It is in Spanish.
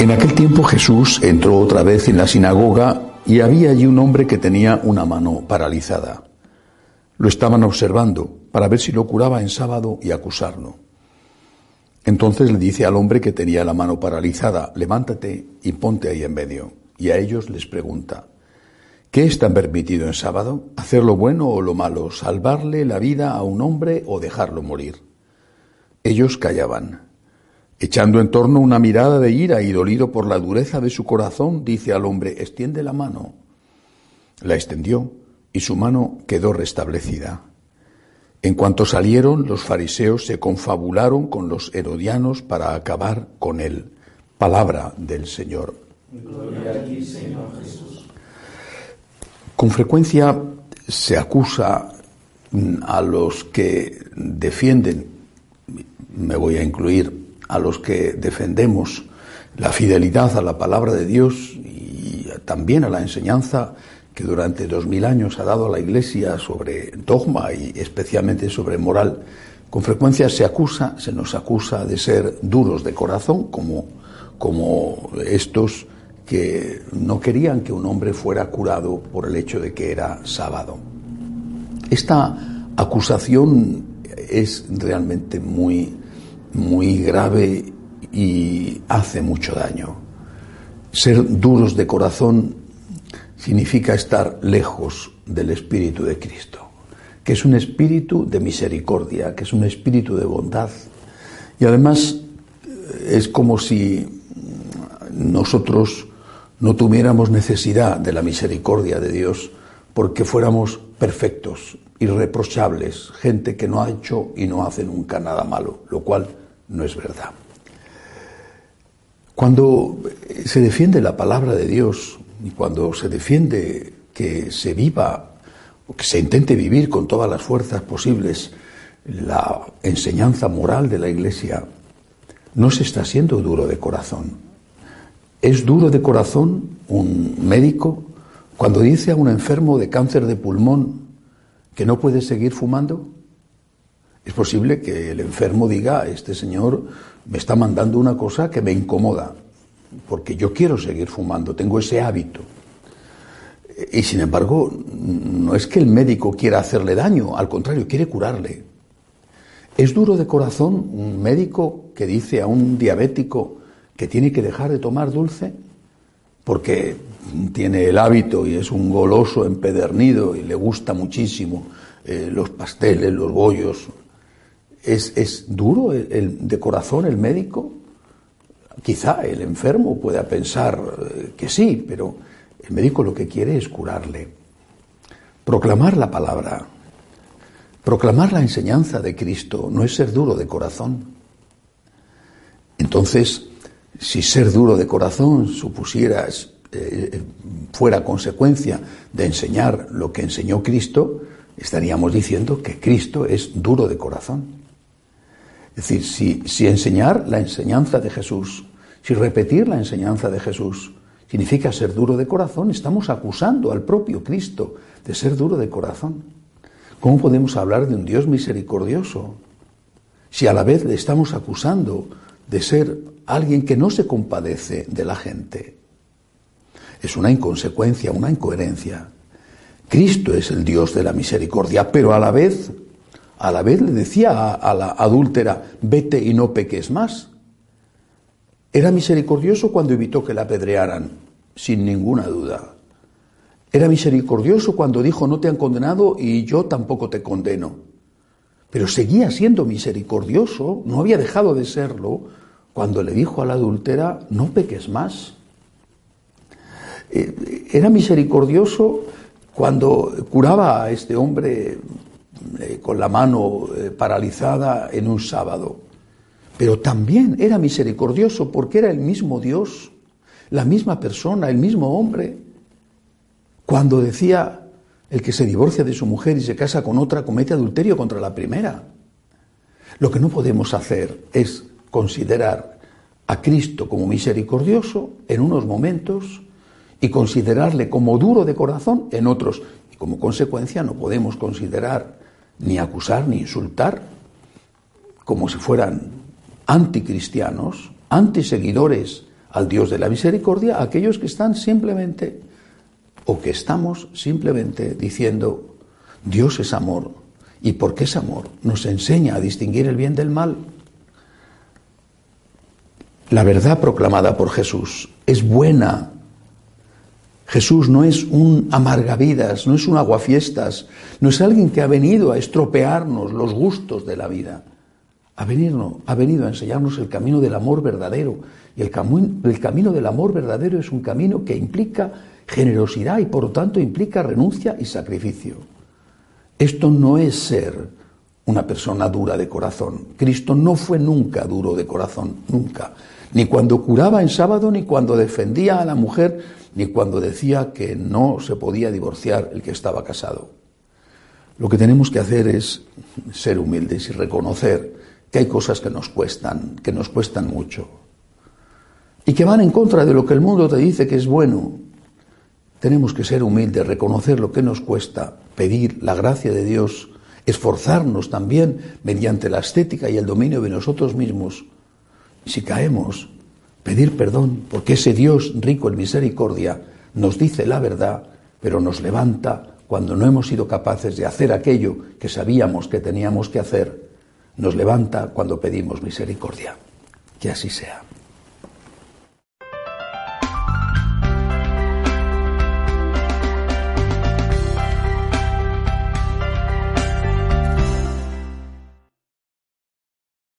En aquel tiempo Jesús entró otra vez en la sinagoga y había allí un hombre que tenía una mano paralizada. Lo estaban observando para ver si lo curaba en sábado y acusarlo. Entonces le dice al hombre que tenía la mano paralizada, levántate y ponte ahí en medio. Y a ellos les pregunta, ¿qué está permitido en sábado? ¿Hacer lo bueno o lo malo? ¿Salvarle la vida a un hombre o dejarlo morir? Ellos callaban. Echando en torno una mirada de ira y dolido por la dureza de su corazón, dice al hombre, extiende la mano. La extendió y su mano quedó restablecida. En cuanto salieron, los fariseos se confabularon con los herodianos para acabar con él. Palabra del Señor. Con frecuencia se acusa a los que defienden, me voy a incluir, a los que defendemos la fidelidad a la palabra de Dios y también a la enseñanza que durante dos mil años ha dado a la Iglesia sobre dogma y especialmente sobre moral, con frecuencia se acusa, se nos acusa de ser duros de corazón, como, como estos que no querían que un hombre fuera curado por el hecho de que era sábado. Esta acusación es realmente muy muy grave y hace mucho daño. Ser duros de corazón significa estar lejos del Espíritu de Cristo, que es un espíritu de misericordia, que es un espíritu de bondad. Y además eh, es como si nosotros no tuviéramos necesidad de la misericordia de Dios porque fuéramos perfectos, irreprochables, gente que no ha hecho y no hace nunca nada malo, lo cual no es verdad. Cuando se defiende la palabra de Dios y cuando se defiende que se viva o que se intente vivir con todas las fuerzas posibles la enseñanza moral de la Iglesia, no se está siendo duro de corazón. Es duro de corazón un médico cuando dice a un enfermo de cáncer de pulmón que no puede seguir fumando. Es posible que el enfermo diga, este señor me está mandando una cosa que me incomoda, porque yo quiero seguir fumando, tengo ese hábito. Y sin embargo, no es que el médico quiera hacerle daño, al contrario, quiere curarle. Es duro de corazón un médico que dice a un diabético que tiene que dejar de tomar dulce porque tiene el hábito y es un goloso empedernido y le gusta muchísimo eh, los pasteles, los bollos, ¿Es, duro de corazón el médico? Quizá el enfermo pueda pensar eh, que sí, pero el médico lo que quiere es curarle. Proclamar la palabra, proclamar la enseñanza de Cristo no es ser duro de corazón. Entonces, si ser duro de corazón supusiera, eh, fuera consecuencia de enseñar lo que enseñó Cristo, estaríamos diciendo que Cristo es duro de corazón. Es decir, si, enseñar la enseñanza de Jesús, si repetir la enseñanza de Jesús significa ser duro de corazón, estamos acusando al propio Cristo de ser duro de corazón. ¿Cómo podemos hablar de un Dios misericordioso si a la vez le estamos acusando de ser alguien que no se compadece de la gente? Es una inconsecuencia, una incoherencia. Cristo es el Dios de la misericordia, pero a la vez a la vez le decía a, la adúltera, vete y no peques más. Era misericordioso cuando evitó que la apedrearan, sin ninguna duda. Era misericordioso cuando dijo, no te han condenado y yo tampoco te condeno. Pero seguía siendo misericordioso, no había dejado de serlo, cuando le dijo a la adúltera, no peques más. Eh, era misericordioso cuando curaba a este hombre eh, con la mano eh, paralizada en un sábado. Pero también era misericordioso porque era el mismo Dios, la misma persona, el mismo hombre. Cuando decía, el que se divorcia de su mujer y se casa con otra comete adulterio contra la primera. Lo que no podemos hacer es considerar a Cristo como misericordioso en unos momentos y considerarle como duro de corazón en otros. Y como consecuencia no podemos considerar ni acusar ni insultar, como si fueran anticristianos, antiseguidores al Dios de la misericordia aquellos que están simplemente o que estamos simplemente diciendo Dios es amor y porque es amor nos enseña a distinguir el bien del mal. La verdad proclamada por Jesús es buena. Jesús no es un amargavidas, no es un aguafiestas, no es alguien que ha venido a estropearnos los gustos de la vida. Ha venido, ha venido a enseñarnos el camino del amor verdadero. Y el, el camino del amor verdadero es un camino que implica generosidad y por lo tanto implica renuncia y sacrificio. Esto no es ser una persona dura de corazón. Cristo no fue nunca duro de corazón, nunca ni cuando curaba en sábado, ni cuando defendía a la mujer, ni cuando decía que no se podía divorciar el que estaba casado. Lo que tenemos que hacer es ser humildes y reconocer que hay cosas que nos cuestan, que nos cuestan mucho, y que van en contra de lo que el mundo te dice que es bueno. Tenemos que ser humildes, reconocer lo que nos cuesta, pedir la gracia de Dios, esforzarnos también mediante la estética y el dominio de nosotros mismos si caemos, pedir perdón, porque ese Dios rico en misericordia nos dice la verdad, pero nos levanta cuando no hemos sido capaces de hacer aquello que sabíamos que teníamos que hacer, nos levanta cuando pedimos misericordia. Que así sea.